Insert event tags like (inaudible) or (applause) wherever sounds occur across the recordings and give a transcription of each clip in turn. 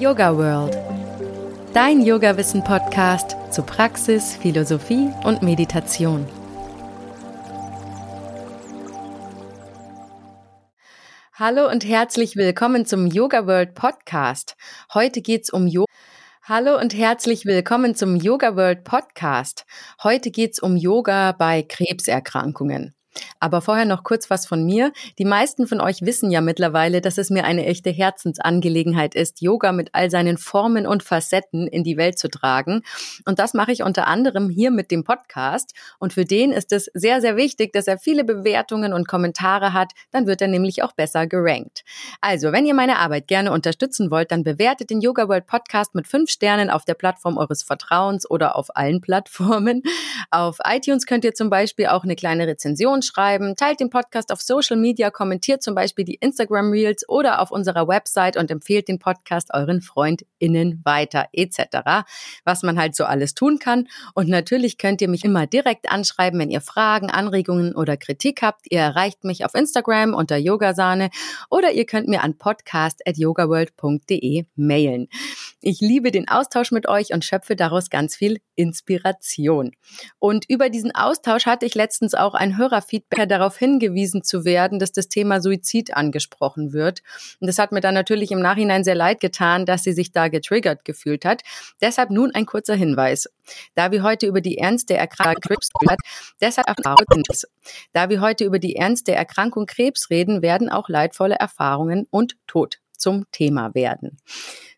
Yoga World. Dein Yoga-Wissen-Podcast zu Praxis, Philosophie und Meditation. Hallo und herzlich willkommen zum Yoga World Podcast. Heute geht's um Yoga. Hallo und herzlich willkommen zum Yoga World Podcast. Heute geht's um Yoga bei Krebserkrankungen. Aber vorher noch kurz was von mir. Die meisten von euch wissen ja mittlerweile, dass es mir eine echte Herzensangelegenheit ist, Yoga mit all seinen Formen und Facetten in die Welt zu tragen. Und das mache ich unter anderem hier mit dem Podcast. Und für den ist es sehr, sehr wichtig, dass er viele Bewertungen und Kommentare hat. Dann wird er nämlich auch besser gerankt. Also, wenn ihr meine Arbeit gerne unterstützen wollt, dann bewertet den Yoga World Podcast mit fünf Sternen auf der Plattform eures Vertrauens oder auf allen Plattformen. Auf iTunes könnt ihr zum Beispiel auch eine kleine Rezension Rezension schreiben, teilt den Podcast auf Social Media, kommentiert zum Beispiel die Instagram Reels oder auf unserer Website und empfehlt den Podcast euren FreundInnen weiter etc. Was man halt so alles tun kann. Und natürlich könnt ihr mich immer direkt anschreiben, wenn ihr Fragen, Anregungen oder Kritik habt. Ihr erreicht mich auf Instagram unter Yogasahne oder ihr könnt mir an podcast.yogaworld.de mailen. Ich liebe den Austausch mit euch und schöpfe daraus ganz viel Inspiration. Und über diesen Austausch hatte ich letztens auch ein Hörerfeedback darauf hingewiesen zu werden, dass das Thema Suizid angesprochen wird. Und das hat mir dann natürlich im Nachhinein sehr leid getan, dass sie sich da getriggert gefühlt hat. Deshalb nun ein kurzer Hinweis. Da wir heute über die ernste Erkrankung Krebs deshalb da wir heute über die ernste Erkrankung Krebs reden, werden auch leidvolle Erfahrungen und Tod zum Thema werden.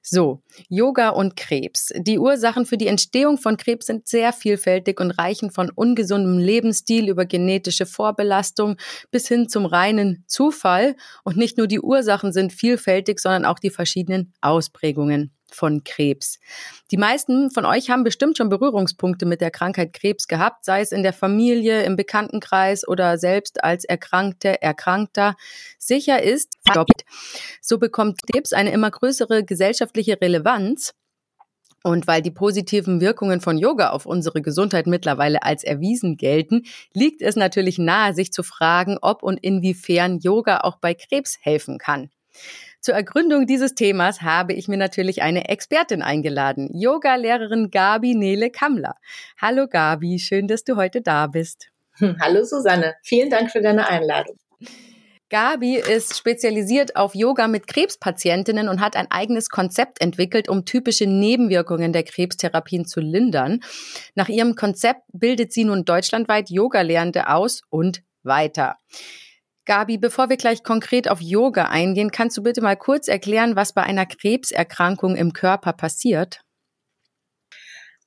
So, Yoga und Krebs. Die Ursachen für die Entstehung von Krebs sind sehr vielfältig und reichen von ungesundem Lebensstil über genetische Vorbelastung bis hin zum reinen Zufall. Und nicht nur die Ursachen sind vielfältig, sondern auch die verschiedenen Ausprägungen von Krebs. Die meisten von euch haben bestimmt schon Berührungspunkte mit der Krankheit Krebs gehabt, sei es in der Familie, im Bekanntenkreis oder selbst als Erkrankte, Erkrankter. Sicher ist, so bekommt Krebs eine immer größere gesellschaftliche Relevanz. Und weil die positiven Wirkungen von Yoga auf unsere Gesundheit mittlerweile als erwiesen gelten, liegt es natürlich nahe, sich zu fragen, ob und inwiefern Yoga auch bei Krebs helfen kann. Zur Ergründung dieses Themas habe ich mir natürlich eine Expertin eingeladen, Yoga-Lehrerin Gabi Nele Kammler. Hallo Gabi, schön, dass du heute da bist. Hallo Susanne, vielen Dank für deine Einladung. Gabi ist spezialisiert auf Yoga mit Krebspatientinnen und hat ein eigenes Konzept entwickelt, um typische Nebenwirkungen der Krebstherapien zu lindern. Nach ihrem Konzept bildet sie nun deutschlandweit Yoga-Lehrende aus und weiter. Gabi, bevor wir gleich konkret auf Yoga eingehen, kannst du bitte mal kurz erklären, was bei einer Krebserkrankung im Körper passiert?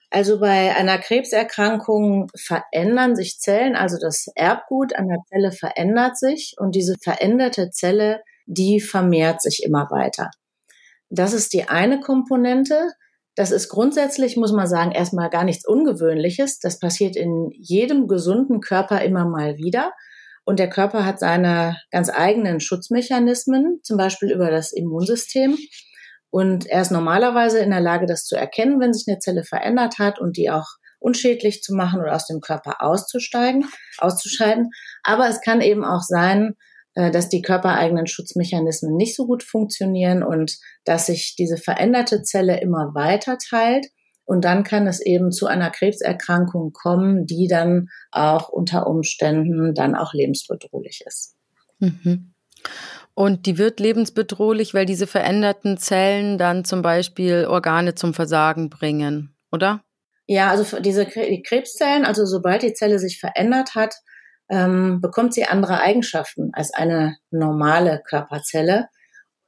Also bei einer Krebserkrankung verändern sich Zellen, also das Erbgut an der Zelle verändert sich und diese veränderte Zelle, die vermehrt sich immer weiter. Das ist die eine Komponente. Das ist grundsätzlich, muss man sagen, erstmal gar nichts Ungewöhnliches. Das passiert in jedem gesunden Körper immer mal wieder. Und der Körper hat seine ganz eigenen Schutzmechanismen, zum Beispiel über das Immunsystem. Und er ist normalerweise in der Lage, das zu erkennen, wenn sich eine Zelle verändert hat und die auch unschädlich zu machen oder aus dem Körper auszusteigen, auszuscheiden. Aber es kann eben auch sein, äh, dass die körpereigenen Schutzmechanismen nicht so gut funktionieren und dass sich diese veränderte Zelle immer weiter teilt und dann kann es eben zu einer Krebserkrankung kommen, die dann auch unter Umständen dann auch lebensbedrohlich ist. Mhm. Und die wird lebensbedrohlich, weil diese veränderten Zellen dann zum Beispiel Organe zum Versagen bringen, oder? Ja, also diese die Krebszellen, also sobald die Zelle sich verändert hat, ähm, bekommt sie andere Eigenschaften als eine normale Körperzelle.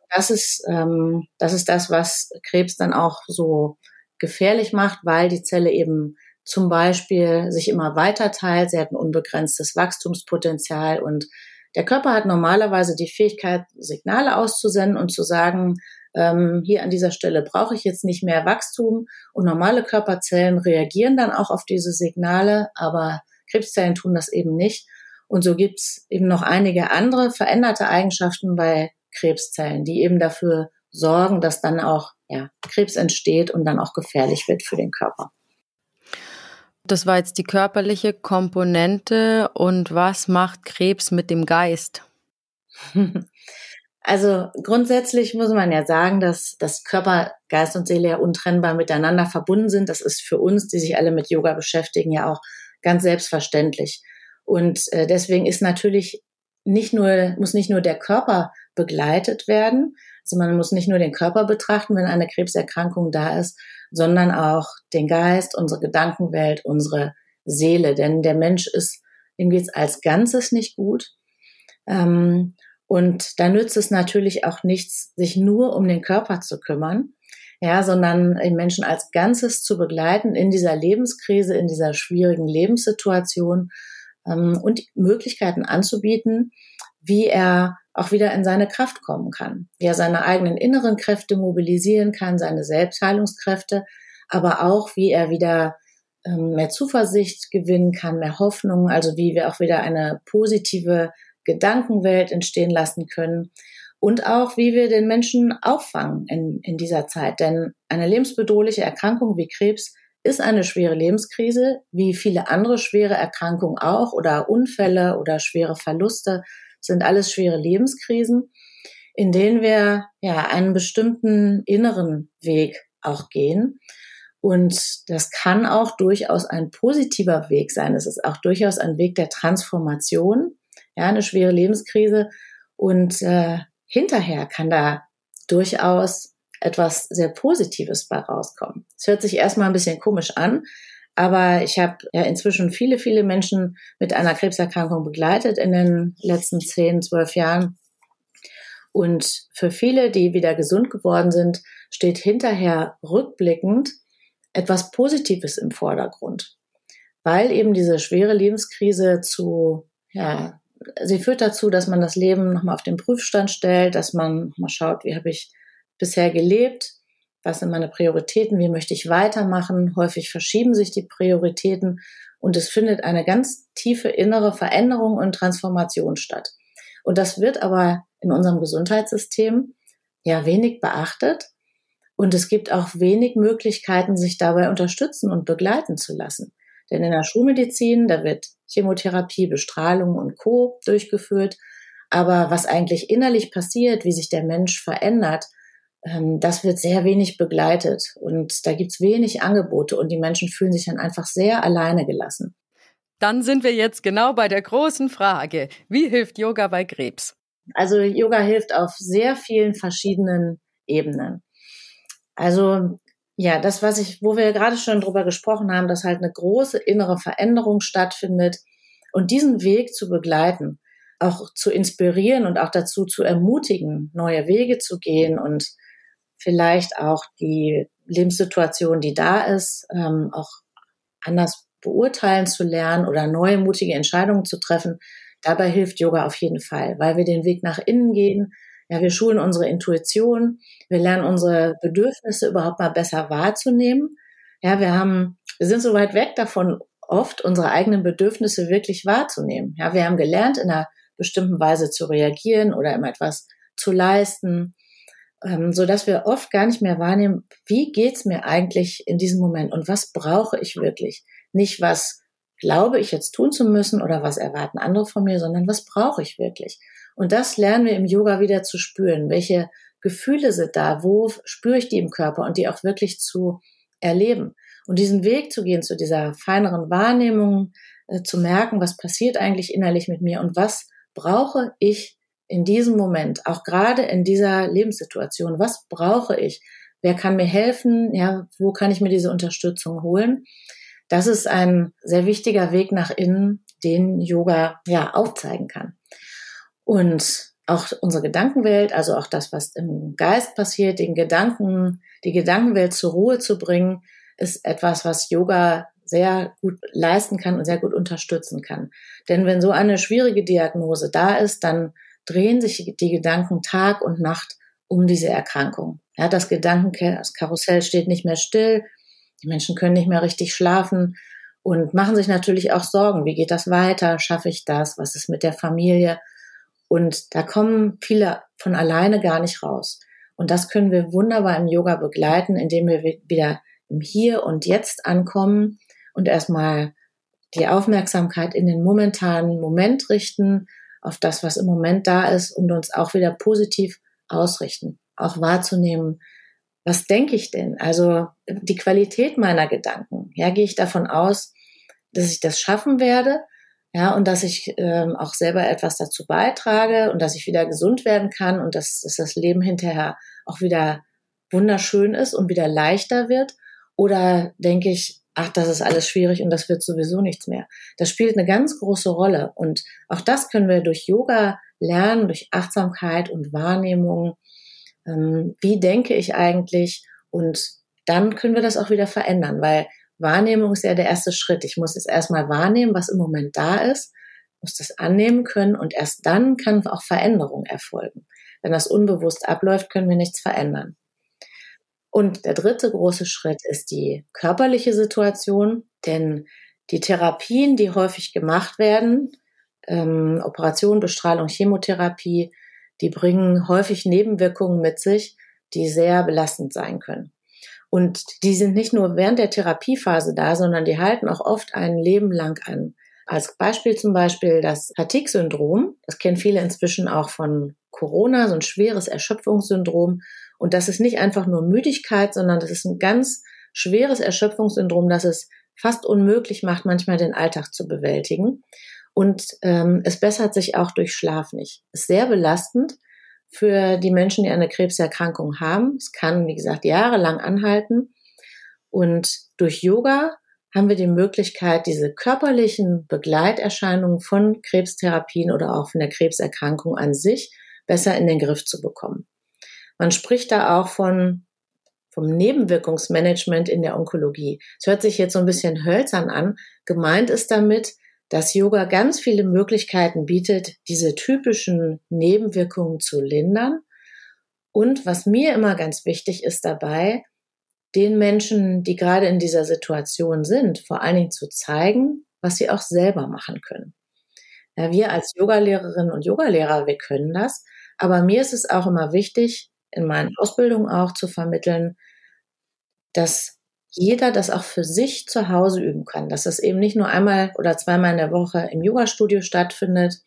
Das ist, ähm, das ist das, was Krebs dann auch so gefährlich macht, weil die Zelle eben zum Beispiel sich immer weiter teilt. Sie hat ein unbegrenztes Wachstumspotenzial und der Körper hat normalerweise die Fähigkeit, Signale auszusenden und zu sagen, ähm, hier an dieser Stelle brauche ich jetzt nicht mehr Wachstum. Und normale Körperzellen reagieren dann auch auf diese Signale, aber Krebszellen tun das eben nicht. Und so gibt's eben noch einige andere veränderte Eigenschaften bei Krebszellen, die eben dafür sorgen, dass dann auch ja, Krebs entsteht und dann auch gefährlich wird für den Körper. Das war jetzt die körperliche Komponente. Und was macht Krebs mit dem Geist? (laughs) Also grundsätzlich muss man ja sagen, dass, dass Körper, Geist und Seele ja untrennbar miteinander verbunden sind. Das ist für uns, die sich alle mit Yoga beschäftigen, ja auch ganz selbstverständlich. Und äh, deswegen ist natürlich nicht nur, muss nicht nur der Körper begleitet werden. Also man muss nicht nur den Körper betrachten, wenn eine Krebserkrankung da ist, sondern auch den Geist, unsere Gedankenwelt, unsere Seele. Denn der Mensch ist, ihm geht's als Ganzes nicht gut. Ähm, und da nützt es natürlich auch nichts, sich nur um den Körper zu kümmern, ja, sondern den Menschen als Ganzes zu begleiten in dieser Lebenskrise, in dieser schwierigen Lebenssituation ähm, und Möglichkeiten anzubieten, wie er auch wieder in seine Kraft kommen kann, wie er seine eigenen inneren Kräfte mobilisieren kann, seine Selbstheilungskräfte, aber auch wie er wieder ähm, mehr Zuversicht gewinnen kann, mehr Hoffnung, also wie wir auch wieder eine positive Gedankenwelt entstehen lassen können. Und auch, wie wir den Menschen auffangen in, in dieser Zeit. Denn eine lebensbedrohliche Erkrankung wie Krebs ist eine schwere Lebenskrise, wie viele andere schwere Erkrankungen auch oder Unfälle oder schwere Verluste sind alles schwere Lebenskrisen, in denen wir ja einen bestimmten inneren Weg auch gehen. Und das kann auch durchaus ein positiver Weg sein. Es ist auch durchaus ein Weg der Transformation, ja, eine schwere Lebenskrise. Und äh, hinterher kann da durchaus etwas sehr Positives bei rauskommen. Es hört sich erstmal ein bisschen komisch an, aber ich habe ja inzwischen viele, viele Menschen mit einer Krebserkrankung begleitet in den letzten zehn, zwölf Jahren. Und für viele, die wieder gesund geworden sind, steht hinterher rückblickend etwas Positives im Vordergrund, weil eben diese schwere Lebenskrise zu ja, sie führt dazu, dass man das Leben nochmal auf den Prüfstand stellt, dass man mal schaut, wie habe ich bisher gelebt, was sind meine Prioritäten, wie möchte ich weitermachen. Häufig verschieben sich die Prioritäten und es findet eine ganz tiefe innere Veränderung und Transformation statt. Und das wird aber in unserem Gesundheitssystem ja wenig beachtet. Und es gibt auch wenig Möglichkeiten, sich dabei unterstützen und begleiten zu lassen. Denn in der Schulmedizin, da wird Chemotherapie, Bestrahlung und Co. durchgeführt. Aber was eigentlich innerlich passiert, wie sich der Mensch verändert, das wird sehr wenig begleitet. Und da gibt's wenig Angebote und die Menschen fühlen sich dann einfach sehr alleine gelassen. Dann sind wir jetzt genau bei der großen Frage. Wie hilft Yoga bei Krebs? Also Yoga hilft auf sehr vielen verschiedenen Ebenen. Also ja, das, was ich, wo wir gerade schon drüber gesprochen haben, dass halt eine große innere Veränderung stattfindet und diesen Weg zu begleiten, auch zu inspirieren und auch dazu zu ermutigen, neue Wege zu gehen und vielleicht auch die Lebenssituation, die da ist, ähm, auch anders beurteilen zu lernen oder neue mutige Entscheidungen zu treffen. Dabei hilft Yoga auf jeden Fall, weil wir den Weg nach innen gehen, ja, wir schulen unsere Intuition, wir lernen unsere Bedürfnisse überhaupt mal besser wahrzunehmen. Ja, wir haben, wir sind so weit weg davon, oft unsere eigenen Bedürfnisse wirklich wahrzunehmen. Ja, wir haben gelernt, in einer bestimmten Weise zu reagieren oder immer etwas zu leisten, ähm, so dass wir oft gar nicht mehr wahrnehmen, wie geht's mir eigentlich in diesem Moment und was brauche ich wirklich? Nicht was glaube ich jetzt tun zu müssen oder was erwarten andere von mir, sondern was brauche ich wirklich? Und das lernen wir im Yoga wieder zu spüren. Welche Gefühle sind da? Wo spüre ich die im Körper und die auch wirklich zu erleben? Und diesen Weg zu gehen zu dieser feineren Wahrnehmung, äh, zu merken, was passiert eigentlich innerlich mit mir und was brauche ich in diesem Moment, auch gerade in dieser Lebenssituation, was brauche ich? Wer kann mir helfen? Ja, wo kann ich mir diese Unterstützung holen? Das ist ein sehr wichtiger Weg nach innen, den Yoga ja aufzeigen kann. Und auch unsere Gedankenwelt, also auch das, was im Geist passiert, den Gedanken, die Gedankenwelt zur Ruhe zu bringen, ist etwas, was Yoga sehr gut leisten kann und sehr gut unterstützen kann. Denn wenn so eine schwierige Diagnose da ist, dann drehen sich die Gedanken Tag und Nacht um diese Erkrankung. Ja, das Gedankenkarussell steht nicht mehr still. Die Menschen können nicht mehr richtig schlafen und machen sich natürlich auch Sorgen. Wie geht das weiter? Schaffe ich das? Was ist mit der Familie? Und da kommen viele von alleine gar nicht raus. Und das können wir wunderbar im Yoga begleiten, indem wir wieder im Hier und Jetzt ankommen und erstmal die Aufmerksamkeit in den momentanen Moment richten, auf das, was im Moment da ist und uns auch wieder positiv ausrichten, auch wahrzunehmen, was denke ich denn? Also die Qualität meiner Gedanken. Ja, gehe ich davon aus, dass ich das schaffen werde, ja, und dass ich ähm, auch selber etwas dazu beitrage und dass ich wieder gesund werden kann und dass, dass das Leben hinterher auch wieder wunderschön ist und wieder leichter wird? Oder denke ich, ach, das ist alles schwierig und das wird sowieso nichts mehr. Das spielt eine ganz große Rolle. Und auch das können wir durch Yoga lernen, durch Achtsamkeit und Wahrnehmung. Ähm, wie denke ich eigentlich? Und dann können wir das auch wieder verändern, weil Wahrnehmung ist ja der erste Schritt. Ich muss jetzt erstmal wahrnehmen, was im Moment da ist, muss das annehmen können und erst dann kann auch Veränderung erfolgen. Wenn das unbewusst abläuft, können wir nichts verändern. Und der dritte große Schritt ist die körperliche Situation, denn die Therapien, die häufig gemacht werden, ähm, Operation, Bestrahlung, Chemotherapie, die bringen häufig Nebenwirkungen mit sich, die sehr belastend sein können. Und die sind nicht nur während der Therapiephase da, sondern die halten auch oft ein Leben lang an. Als Beispiel zum Beispiel das Fatigue-Syndrom. Das kennen viele inzwischen auch von Corona, so ein schweres Erschöpfungssyndrom. Und das ist nicht einfach nur Müdigkeit, sondern das ist ein ganz schweres Erschöpfungssyndrom, das es fast unmöglich macht, manchmal den Alltag zu bewältigen. Und ähm, es bessert sich auch durch Schlaf nicht. Ist sehr belastend für die Menschen, die eine Krebserkrankung haben. Es kann, wie gesagt, jahrelang anhalten. Und durch Yoga haben wir die Möglichkeit, diese körperlichen Begleiterscheinungen von Krebstherapien oder auch von der Krebserkrankung an sich besser in den Griff zu bekommen. Man spricht da auch von vom Nebenwirkungsmanagement in der Onkologie. Es hört sich jetzt so ein bisschen hölzern an. Gemeint ist damit, dass Yoga ganz viele Möglichkeiten bietet, diese typischen Nebenwirkungen zu lindern. Und was mir immer ganz wichtig ist dabei, den Menschen, die gerade in dieser Situation sind, vor allen Dingen zu zeigen, was sie auch selber machen können. Ja, wir als Yogalehrerinnen und Yogalehrer, wir können das. Aber mir ist es auch immer wichtig, in meinen Ausbildungen auch zu vermitteln, dass jeder das auch für sich zu Hause üben kann, dass das eben nicht nur einmal oder zweimal in der Woche im Yoga-Studio stattfindet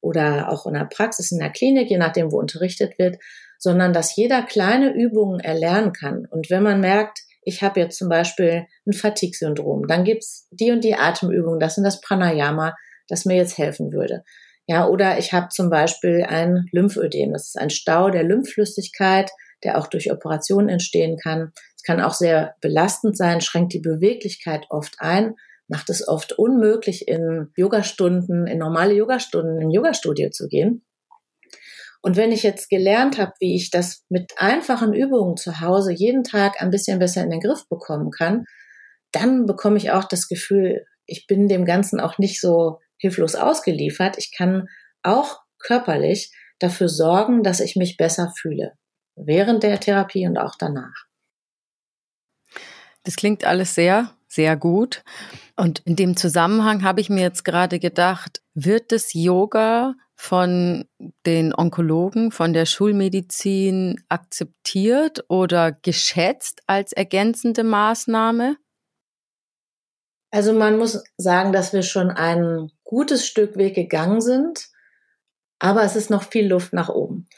oder auch in der Praxis in der Klinik, je nachdem, wo unterrichtet wird, sondern dass jeder kleine Übungen erlernen kann. Und wenn man merkt, ich habe jetzt zum Beispiel ein Fatigue-Syndrom, dann gibt's die und die Atemübungen, das sind das Pranayama, das mir jetzt helfen würde. Ja, oder ich habe zum Beispiel ein Lymphödem, das ist ein Stau der Lymphflüssigkeit, der auch durch Operationen entstehen kann. Es kann auch sehr belastend sein, schränkt die Beweglichkeit oft ein, macht es oft unmöglich, in Yogastunden, in normale Yogastunden im Yogastudio zu gehen. Und wenn ich jetzt gelernt habe, wie ich das mit einfachen Übungen zu Hause jeden Tag ein bisschen besser in den Griff bekommen kann, dann bekomme ich auch das Gefühl, ich bin dem Ganzen auch nicht so hilflos ausgeliefert. Ich kann auch körperlich dafür sorgen, dass ich mich besser fühle. Während der Therapie und auch danach. Das klingt alles sehr, sehr gut. Und in dem Zusammenhang habe ich mir jetzt gerade gedacht, wird das Yoga von den Onkologen, von der Schulmedizin akzeptiert oder geschätzt als ergänzende Maßnahme? Also man muss sagen, dass wir schon ein gutes Stück Weg gegangen sind, aber es ist noch viel Luft nach oben.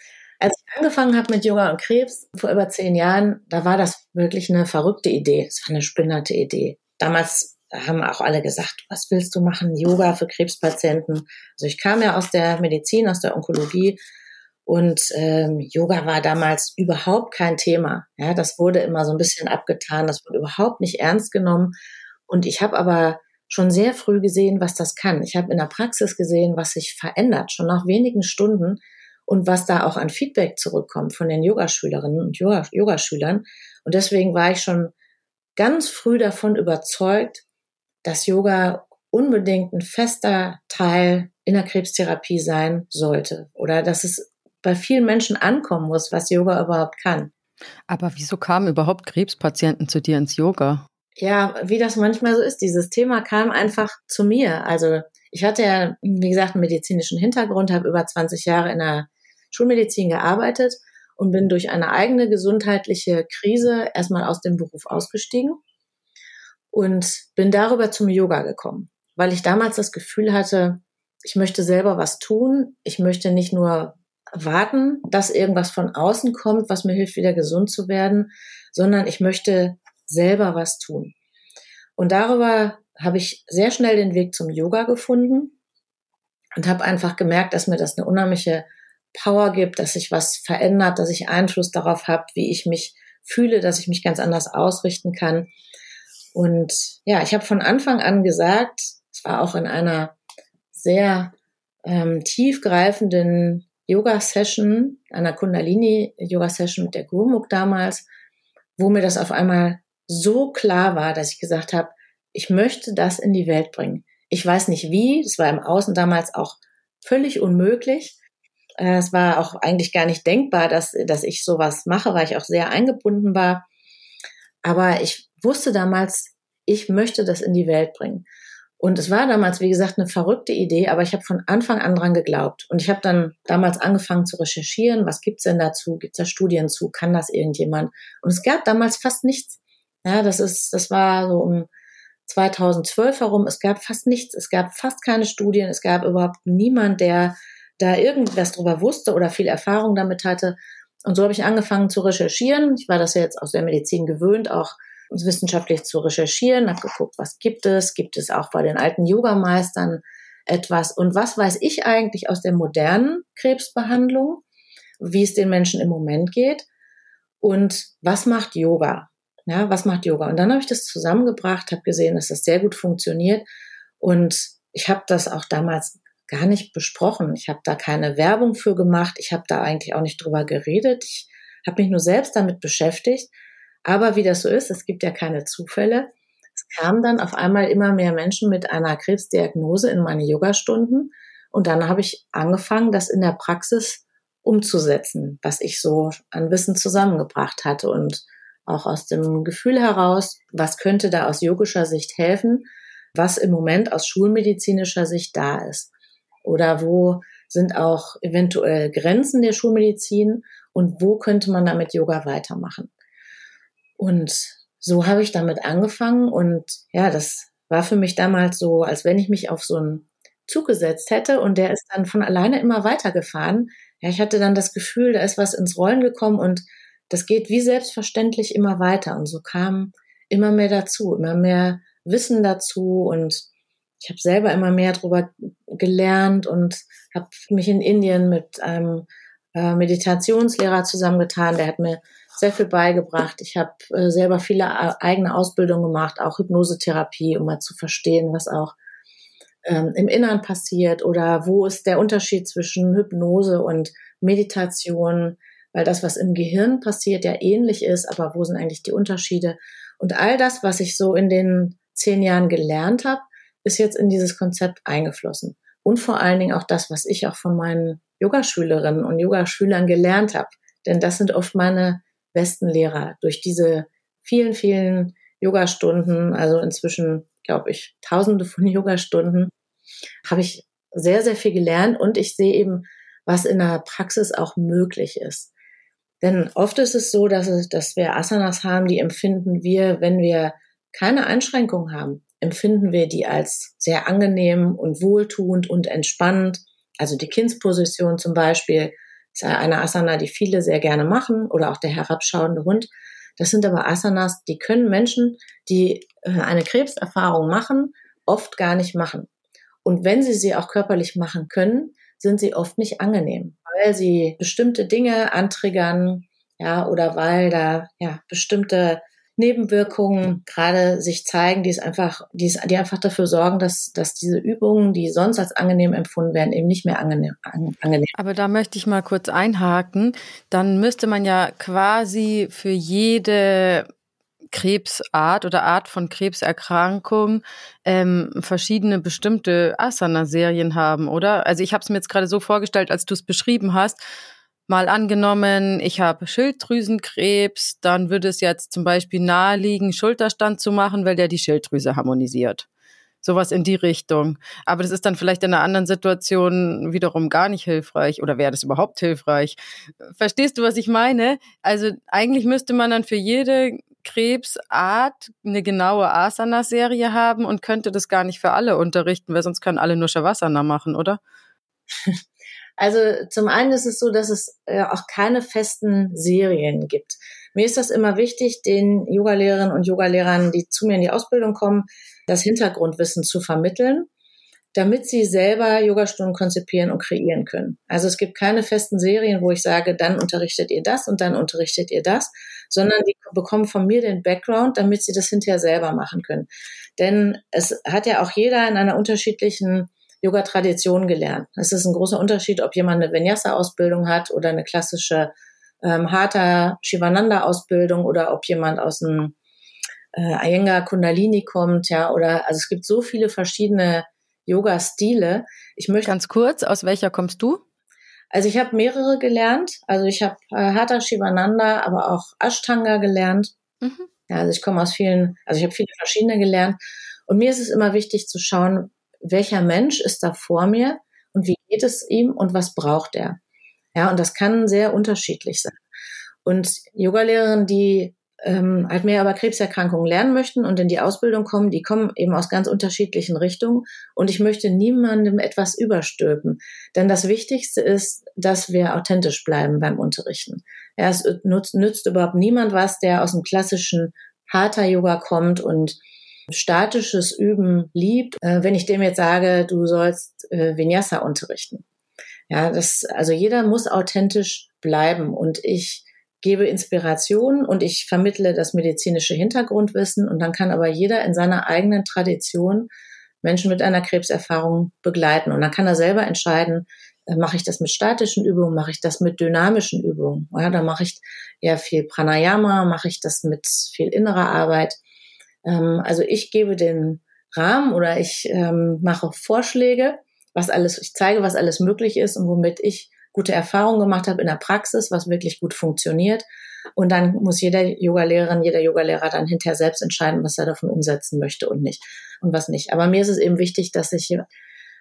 Als ich angefangen habe mit Yoga und Krebs vor über zehn Jahren, da war das wirklich eine verrückte Idee. Es war eine spinnerte Idee. Damals haben auch alle gesagt, was willst du machen? Yoga für Krebspatienten. Also ich kam ja aus der Medizin, aus der Onkologie und ähm, Yoga war damals überhaupt kein Thema. Ja, das wurde immer so ein bisschen abgetan, das wurde überhaupt nicht ernst genommen. Und ich habe aber schon sehr früh gesehen, was das kann. Ich habe in der Praxis gesehen, was sich verändert, schon nach wenigen Stunden und was da auch an Feedback zurückkommt von den Yogaschülerinnen und Yogaschülern. Und deswegen war ich schon ganz früh davon überzeugt, dass Yoga unbedingt ein fester Teil in der Krebstherapie sein sollte oder dass es bei vielen Menschen ankommen muss, was Yoga überhaupt kann. Aber wieso kamen überhaupt Krebspatienten zu dir ins Yoga? Ja, wie das manchmal so ist, dieses Thema kam einfach zu mir. Also ich hatte ja, wie gesagt, einen medizinischen Hintergrund, habe über 20 Jahre in der Schulmedizin gearbeitet und bin durch eine eigene gesundheitliche Krise erstmal aus dem Beruf ausgestiegen und bin darüber zum Yoga gekommen, weil ich damals das Gefühl hatte, ich möchte selber was tun. Ich möchte nicht nur warten, dass irgendwas von außen kommt, was mir hilft, wieder gesund zu werden, sondern ich möchte selber was tun. Und darüber habe ich sehr schnell den Weg zum Yoga gefunden und habe einfach gemerkt, dass mir das eine unheimliche Power gibt, dass sich was verändert, dass ich Einfluss darauf habe, wie ich mich fühle, dass ich mich ganz anders ausrichten kann. Und ja, ich habe von Anfang an gesagt, es war auch in einer sehr ähm, tiefgreifenden Yoga-Session, einer Kundalini-Yoga-Session mit der Gurmuk damals, wo mir das auf einmal so klar war, dass ich gesagt habe, ich möchte das in die Welt bringen. Ich weiß nicht wie, das war im Außen damals auch völlig unmöglich. Äh, es war auch eigentlich gar nicht denkbar, dass, dass ich sowas mache, weil ich auch sehr eingebunden war. Aber ich wusste damals, ich möchte das in die Welt bringen. Und es war damals, wie gesagt, eine verrückte Idee, aber ich habe von Anfang an dran geglaubt. Und ich habe dann damals angefangen zu recherchieren, was gibt's denn dazu? Gibt's da Studien zu? Kann das irgendjemand? Und es gab damals fast nichts. Ja, das ist, das war so um 2012 herum. Es gab fast nichts. Es gab fast keine Studien. Es gab überhaupt niemand, der da irgendwas drüber wusste oder viel Erfahrung damit hatte. Und so habe ich angefangen zu recherchieren. Ich war das ja jetzt aus der Medizin gewöhnt, auch wissenschaftlich zu recherchieren, habe geguckt, was gibt es, gibt es auch bei den alten Yogameistern etwas und was weiß ich eigentlich aus der modernen Krebsbehandlung, wie es den Menschen im Moment geht und was macht Yoga? Ja, was macht Yoga? Und dann habe ich das zusammengebracht, habe gesehen, dass das sehr gut funktioniert und ich habe das auch damals gar nicht besprochen. Ich habe da keine Werbung für gemacht. Ich habe da eigentlich auch nicht drüber geredet. Ich habe mich nur selbst damit beschäftigt. Aber wie das so ist, es gibt ja keine Zufälle. Es kamen dann auf einmal immer mehr Menschen mit einer Krebsdiagnose in meine Yogastunden. Und dann habe ich angefangen, das in der Praxis umzusetzen, was ich so an Wissen zusammengebracht hatte und auch aus dem Gefühl heraus, was könnte da aus yogischer Sicht helfen, was im Moment aus schulmedizinischer Sicht da ist. Oder wo sind auch eventuell Grenzen der Schulmedizin und wo könnte man damit Yoga weitermachen. Und so habe ich damit angefangen und ja, das war für mich damals so, als wenn ich mich auf so einen Zug gesetzt hätte und der ist dann von alleine immer weitergefahren. Ja, ich hatte dann das Gefühl, da ist was ins Rollen gekommen und das geht wie selbstverständlich immer weiter. Und so kam immer mehr dazu, immer mehr Wissen dazu und ich habe selber immer mehr darüber gelernt und habe mich in Indien mit einem äh, Meditationslehrer zusammengetan. Der hat mir sehr viel beigebracht. Ich habe äh, selber viele äh, eigene Ausbildungen gemacht, auch Hypnosetherapie, um mal zu verstehen, was auch ähm, im Innern passiert oder wo ist der Unterschied zwischen Hypnose und Meditation, weil das, was im Gehirn passiert, ja ähnlich ist, aber wo sind eigentlich die Unterschiede? Und all das, was ich so in den zehn Jahren gelernt habe, ist jetzt in dieses Konzept eingeflossen. Und vor allen Dingen auch das, was ich auch von meinen Yogaschülerinnen und Yogaschülern gelernt habe. Denn das sind oft meine besten Lehrer. Durch diese vielen, vielen Yogastunden, also inzwischen, glaube ich, tausende von (laughs) Yogastunden, habe ich sehr, sehr viel gelernt und ich sehe eben, was in der Praxis auch möglich ist. Denn oft ist es so, dass, es, dass wir Asanas haben, die empfinden wir, wenn wir keine Einschränkungen haben, empfinden wir die als sehr angenehm und wohltuend und entspannend. Also die Kindsposition zum Beispiel ist eine Asana, die viele sehr gerne machen oder auch der herabschauende Hund. Das sind aber Asanas, die können Menschen, die äh, eine Krebserfahrung machen, oft gar nicht machen. Und wenn sie sie auch körperlich machen können, sind sie oft nicht angenehm, weil sie bestimmte Dinge antriggern, ja, oder weil da ja bestimmte Nebenwirkungen gerade sich zeigen, die es einfach, die, es, die einfach dafür sorgen, dass, dass diese Übungen, die sonst als angenehm empfunden werden, eben nicht mehr angenehm, angenehm. Aber da möchte ich mal kurz einhaken. Dann müsste man ja quasi für jede Krebsart oder Art von Krebserkrankung ähm, verschiedene bestimmte Asana-Serien haben, oder? Also ich habe es mir jetzt gerade so vorgestellt, als du es beschrieben hast. Mal angenommen, ich habe Schilddrüsenkrebs, dann würde es jetzt zum Beispiel naheliegen, Schulterstand zu machen, weil der die Schilddrüse harmonisiert. Sowas in die Richtung. Aber das ist dann vielleicht in einer anderen Situation wiederum gar nicht hilfreich. Oder wäre das überhaupt hilfreich? Verstehst du, was ich meine? Also eigentlich müsste man dann für jede Krebsart eine genaue Asana-Serie haben und könnte das gar nicht für alle unterrichten, weil sonst können alle nur Shavasana machen, oder? Also zum einen ist es so, dass es äh, auch keine festen Serien gibt. Mir ist das immer wichtig, den Yogalehrerinnen und Yogalehrern, die zu mir in die Ausbildung kommen, das Hintergrundwissen zu vermitteln damit sie selber Yogastunden konzipieren und kreieren können. Also es gibt keine festen Serien, wo ich sage, dann unterrichtet ihr das und dann unterrichtet ihr das, sondern die bekommen von mir den Background, damit sie das hinterher selber machen können. Denn es hat ja auch jeder in einer unterschiedlichen Yoga-Tradition gelernt. Es ist ein großer Unterschied, ob jemand eine Vinyasa-Ausbildung hat oder eine klassische ähm, Hatha Shivananda-Ausbildung oder ob jemand aus dem äh, Iyengar Kundalini kommt, ja, oder also es gibt so viele verschiedene Yoga-Stile. Ich möchte ganz kurz, aus welcher kommst du? Also ich habe mehrere gelernt. Also ich habe äh, Hatha Shivananda, aber auch Ashtanga gelernt. Mhm. Ja, also ich komme aus vielen, also ich habe viele verschiedene gelernt. Und mir ist es immer wichtig zu schauen, welcher Mensch ist da vor mir und wie geht es ihm und was braucht er. Ja, und das kann sehr unterschiedlich sein. Und Yogalehrerinnen, die ähm, halt mehr über Krebserkrankungen lernen möchten und in die Ausbildung kommen, die kommen eben aus ganz unterschiedlichen Richtungen. Und ich möchte niemandem etwas überstülpen. Denn das Wichtigste ist, dass wir authentisch bleiben beim Unterrichten. Ja, es nutzt, nützt überhaupt niemand was, der aus dem klassischen Hatha-Yoga kommt und statisches Üben liebt, äh, wenn ich dem jetzt sage, du sollst äh, Vinyasa unterrichten. Ja, das, also jeder muss authentisch bleiben und ich gebe Inspiration und ich vermittle das medizinische Hintergrundwissen und dann kann aber jeder in seiner eigenen Tradition Menschen mit einer Krebserfahrung begleiten und dann kann er selber entscheiden, äh, mache ich das mit statischen Übungen, mache ich das mit dynamischen Übungen, ja, dann mache ich eher viel Pranayama, mache ich das mit viel innerer Arbeit. Ähm, also ich gebe den Rahmen oder ich ähm, mache Vorschläge, was alles, ich zeige, was alles möglich ist und womit ich gute Erfahrungen gemacht habe in der Praxis, was wirklich gut funktioniert. Und dann muss jeder Yogalehrerin, jeder Yogalehrer dann hinterher selbst entscheiden, was er davon umsetzen möchte und nicht und was nicht. Aber mir ist es eben wichtig, dass ich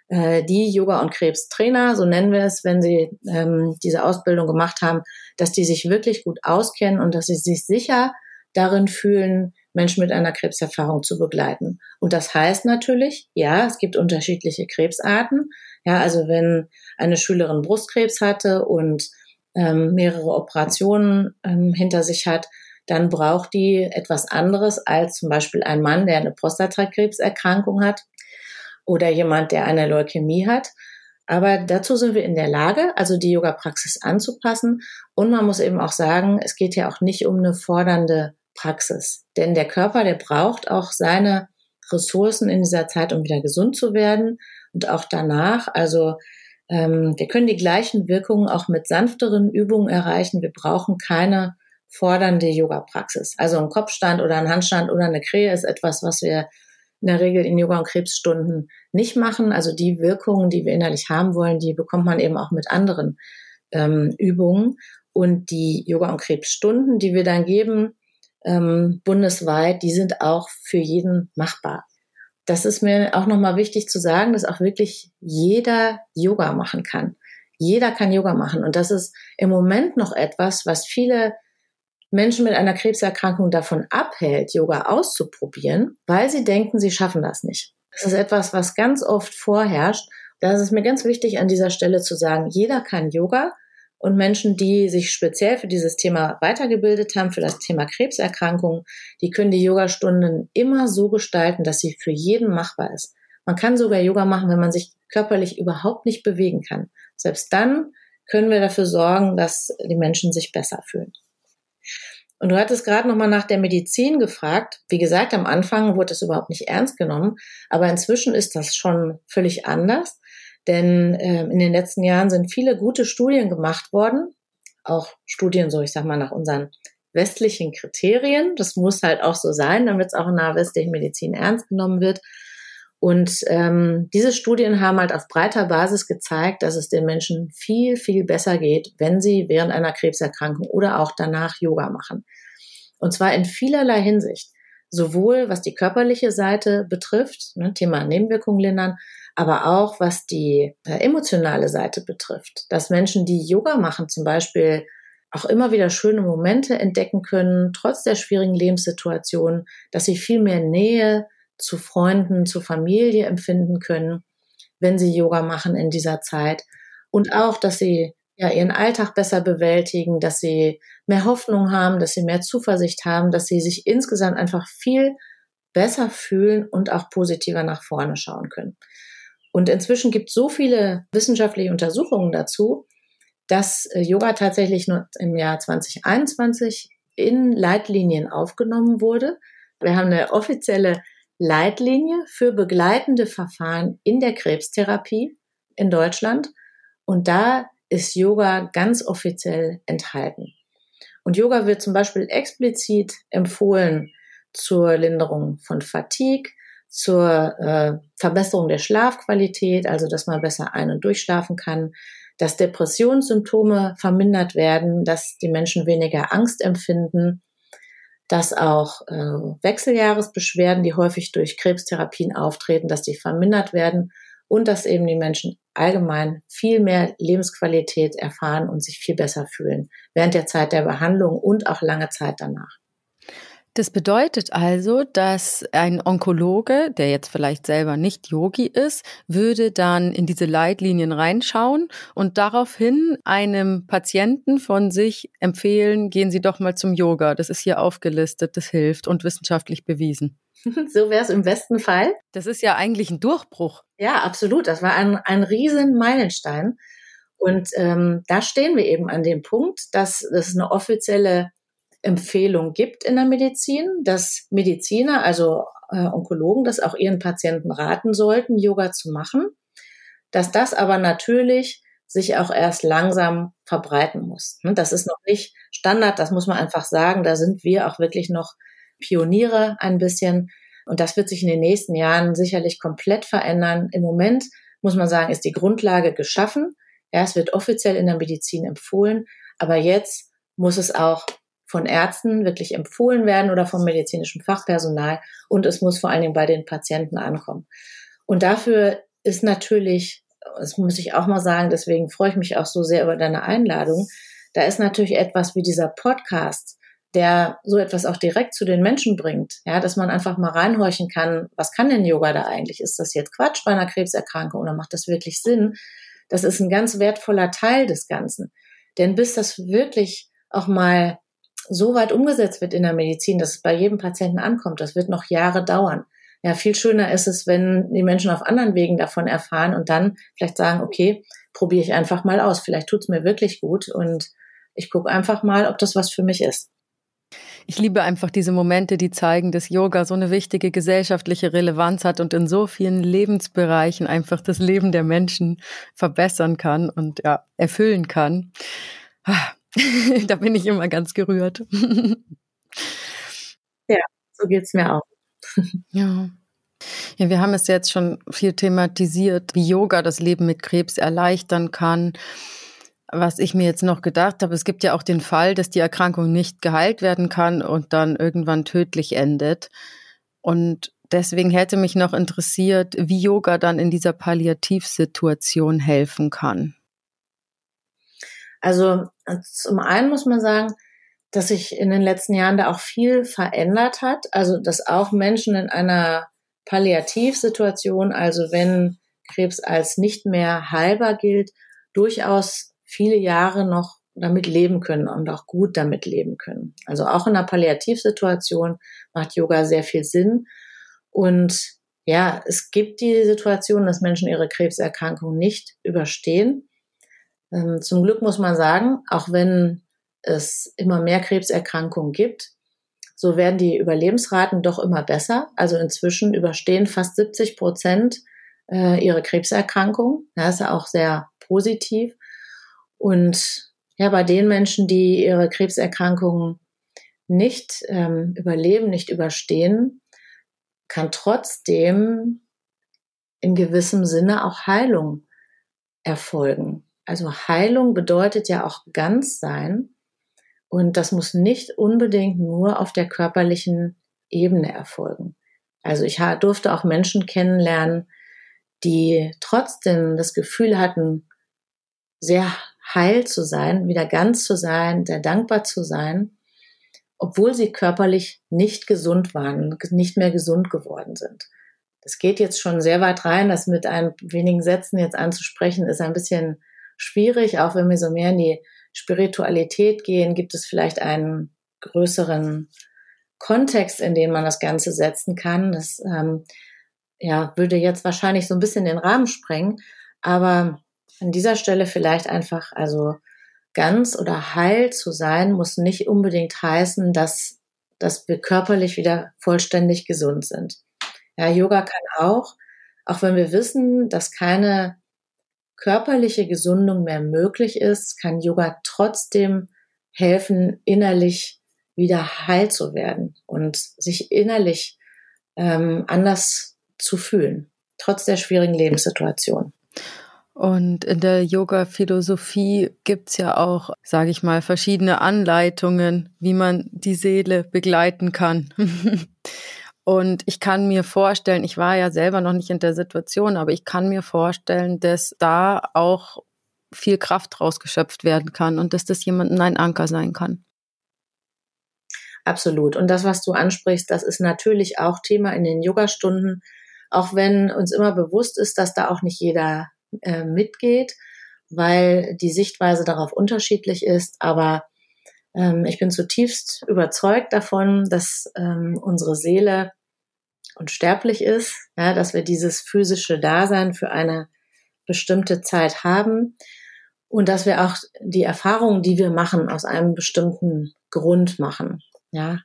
äh, die Yoga- und Krebstrainer, so nennen wir es, wenn sie ähm, diese Ausbildung gemacht haben, dass die sich wirklich gut auskennen und dass sie sich sicher darin fühlen, Menschen mit einer Krebserfahrung zu begleiten. Und das heißt natürlich, ja, es gibt unterschiedliche Krebsarten. Ja, also wenn eine Schülerin Brustkrebs hatte und ähm, mehrere Operationen ähm, hinter sich hat, dann braucht die etwas anderes als zum Beispiel ein Mann, der eine Prostatakrebserkrankung hat oder jemand, der eine Leukämie hat. Aber dazu sind wir in der Lage, also die Yoga-Praxis anzupassen. Und man muss eben auch sagen, es geht ja auch nicht um eine fordernde Praxis. Denn der Körper, der braucht auch seine Ressourcen in dieser Zeit, um wieder gesund zu werden und auch danach. Also ähm, wir können die gleichen Wirkungen auch mit sanfteren Übungen erreichen. Wir brauchen keine fordernde Yoga-Praxis. Also ein Kopfstand oder ein Handstand oder eine Krähe ist etwas, was wir in der Regel in Yoga- und Krebsstunden nicht machen. Also die Wirkungen, die wir innerlich haben wollen, die bekommt man eben auch mit anderen ähm, Übungen. Und die Yoga- und Krebsstunden, die wir dann geben, ähm, bundesweit, die sind auch für jeden machbar. Das ist mir auch nochmal wichtig zu sagen, dass auch wirklich jeder Yoga machen kann. Jeder kann Yoga machen. Und das ist im Moment noch etwas, was viele Menschen mit einer Krebserkrankung davon abhält, Yoga auszuprobieren, weil sie denken, sie schaffen das nicht. Das ist etwas, was ganz oft vorherrscht. Da ist es mir ganz wichtig, an dieser Stelle zu sagen, jeder kann Yoga und Menschen, die sich speziell für dieses Thema weitergebildet haben, für das Thema Krebserkrankungen, die können die Yogastunden immer so gestalten, dass sie für jeden machbar ist. Man kann sogar Yoga machen, wenn man sich körperlich überhaupt nicht bewegen kann. Selbst dann können wir dafür sorgen, dass die Menschen sich besser fühlen. Und du hattest gerade noch mal nach der Medizin gefragt. Wie gesagt, am Anfang wurde das überhaupt nicht ernst genommen, aber inzwischen ist das schon völlig anders. Denn äh, in den letzten Jahren sind viele gute Studien gemacht worden, auch Studien so, ich sag mal, nach unseren westlichen Kriterien. Das muss halt auch so sein, damit es auch in der westlichen Medizin ernst genommen wird. Und ähm, diese Studien haben halt auf breiter Basis gezeigt, dass es den Menschen viel, viel besser geht, wenn sie während einer Krebserkrankung oder auch danach Yoga machen. Und zwar in vielerlei Hinsicht. Sowohl was die körperliche Seite betrifft, ne, Thema Nebenwirkungen lindern, aber auch was die äh, emotionale Seite betrifft. Dass Menschen, die Yoga machen, zum Beispiel auch immer wieder schöne Momente entdecken können, trotz der schwierigen Lebenssituation, dass sie viel mehr Nähe zu Freunden, zu Familie empfinden können, wenn sie Yoga machen in dieser Zeit. Und auch, dass sie ja ihren Alltag besser bewältigen, dass sie mehr Hoffnung haben, dass sie mehr Zuversicht haben, dass sie sich insgesamt einfach viel besser fühlen und auch positiver nach vorne schauen können. Und inzwischen gibt es so viele wissenschaftliche Untersuchungen dazu, dass äh, Yoga tatsächlich nur im Jahr 2021 in Leitlinien aufgenommen wurde. Wir haben eine offizielle Leitlinie für begleitende Verfahren in der Krebstherapie in Deutschland. Und da ist Yoga ganz offiziell enthalten. Und Yoga wird zum Beispiel explizit empfohlen zur Linderung von Fatigue, zur äh, Verbesserung der Schlafqualität, also dass man besser ein- und durchschlafen kann, dass Depressionssymptome vermindert werden, dass die Menschen weniger Angst empfinden, dass auch äh, Wechseljahresbeschwerden, die häufig durch Krebstherapien auftreten, dass die vermindert werden und dass eben die Menschen allgemein viel mehr Lebensqualität erfahren und sich viel besser fühlen während der Zeit der Behandlung und auch lange Zeit danach. Das bedeutet also, dass ein Onkologe, der jetzt vielleicht selber nicht Yogi ist, würde dann in diese Leitlinien reinschauen und daraufhin einem Patienten von sich empfehlen, gehen Sie doch mal zum Yoga. Das ist hier aufgelistet, das hilft und wissenschaftlich bewiesen. (laughs) So wäre es im besten Fall. Das ist ja eigentlich ein Durchbruch. Ja, absolut. Das war ein, ein riesen Meilenstein. Und ähm, da stehen wir eben an dem Punkt, dass es eine offizielle Empfehlung gibt in der Medizin, dass Mediziner, also äh, Onkologen, das auch ihren Patienten raten sollten, Yoga zu machen, dass das aber natürlich sich auch erst langsam verbreiten muss. Ne, das ist noch nicht Standard, das muss man einfach sagen. Da sind wir auch wirklich noch Pioniere ein bisschen. Und das wird sich in den nächsten Jahren sicherlich komplett verändern. Im Moment muss man sagen, ist die Grundlage geschaffen. Ja, es wird offiziell in der Medizin empfohlen. Aber jetzt muss es auch von Ärzten wirklich empfohlen werden oder vom medizinischen Fachpersonal und es muss vor allen Dingen bei den Patienten ankommen. Und dafür ist natürlich, das muss ich auch mal sagen, deswegen freue ich mich auch so sehr über deine Einladung, da ist natürlich etwas wie dieser Podcast, der so etwas auch direkt zu den Menschen bringt, ja, dass man einfach mal reinhorchen kann, was kann denn Yoga da eigentlich? Ist das jetzt Quatsch bei einer Krebserkrankung oder macht das wirklich Sinn? Das ist ein ganz wertvoller Teil des Ganzen. Denn bis das wirklich auch mal so weit umgesetzt wird in der Medizin, dass es bei jedem Patienten ankommt. Das wird noch Jahre dauern. Ja, viel schöner ist es, wenn die Menschen auf anderen Wegen davon erfahren und dann vielleicht sagen, okay, probiere ich einfach mal aus. Vielleicht tut es mir wirklich gut und ich gucke einfach mal, ob das was für mich ist. Ich liebe einfach diese Momente, die zeigen, dass Yoga so eine wichtige gesellschaftliche Relevanz hat und in so vielen Lebensbereichen einfach das Leben der Menschen verbessern kann und ja, erfüllen kann. (laughs) Da bin ich immer ganz gerührt. (laughs) ja, so geht's mir auch. (laughs) ja. Ja, wir haben es jetzt schon viel thematisiert, wie Yoga das Leben mit Krebs erleichtern kann. Was ich mir jetzt noch gedacht habe, es gibt ja auch den Fall, dass die Erkrankung nicht geheilt werden kann und dann irgendwann tödlich endet. Und deswegen hätte mich noch interessiert, wie Yoga dann in dieser Palliativsituation helfen kann. Also zum einen muss man sagen, dass sich in den letzten Jahren da auch viel verändert hat. Also dass auch Menschen in einer Palliativsituation, also wenn Krebs als nicht mehr heilbar gilt, durchaus viele Jahre noch damit leben können und auch gut damit leben können. Also auch in einer Palliativsituation macht Yoga sehr viel Sinn. Und ja, es gibt die Situation, dass Menschen ihre Krebserkrankung nicht überstehen. Ähm, zum Glück muss man sagen, auch wenn es immer mehr Krebserkrankungen gibt, so werden die Überlebensraten doch immer besser. Also inzwischen überstehen fast 70 Prozent äh, ihre Krebserkrankung. Das ist ja auch sehr positiv. Und ja, bei den Menschen, die ihre Krebserkrankungen nicht ähm, überleben, nicht überstehen, kann trotzdem in gewissem Sinne auch Heilung erfolgen. Also Heilung bedeutet ja auch ganz sein. Und das muss nicht unbedingt nur auf der körperlichen Ebene erfolgen. Also ich durfte auch Menschen kennenlernen, die trotzdem das Gefühl hatten, sehr heil zu sein, wieder ganz zu sein, sehr dankbar zu sein, obwohl sie körperlich nicht gesund waren, nicht mehr gesund geworden sind. Das geht jetzt schon sehr weit rein, das mit ein wenigen Sätzen jetzt anzusprechen, ist ein bisschen schwierig, auch wenn wir so mehr in die Spiritualität gehen, gibt es vielleicht einen größeren Kontext, in den man das Ganze setzen kann. Das ähm, ja, würde jetzt wahrscheinlich so ein bisschen den Rahmen sprengen, aber an dieser Stelle vielleicht einfach, also ganz oder heil zu sein, muss nicht unbedingt heißen, dass, dass wir körperlich wieder vollständig gesund sind. Ja, Yoga kann auch, auch wenn wir wissen, dass keine körperliche Gesundung mehr möglich ist, kann Yoga trotzdem helfen, innerlich wieder heil zu werden und sich innerlich ähm, anders zu fühlen, trotz der schwierigen Lebenssituation. Und in der Yoga-Philosophie gibt's ja auch, sage ich mal, verschiedene Anleitungen, wie man die Seele begleiten kann. (laughs) Und ich kann mir vorstellen, ich war ja selber noch nicht in der Situation, aber ich kann mir vorstellen, dass da auch viel Kraft rausgeschöpft werden kann und dass das jemandem ein Anker sein kann. Absolut. Und das, was du ansprichst, das ist natürlich auch Thema in den Yogastunden, auch wenn uns immer bewusst ist, dass da auch nicht jeder äh, mitgeht, weil die Sichtweise darauf unterschiedlich ist. Aber ähm, ich bin zutiefst überzeugt davon, dass ähm, unsere Seele unsterblich ist, ja, dass wir dieses physische Dasein für eine bestimmte Zeit haben und dass wir auch die Erfahrungen, die wir machen, aus einem bestimmten Grund machen. Ja,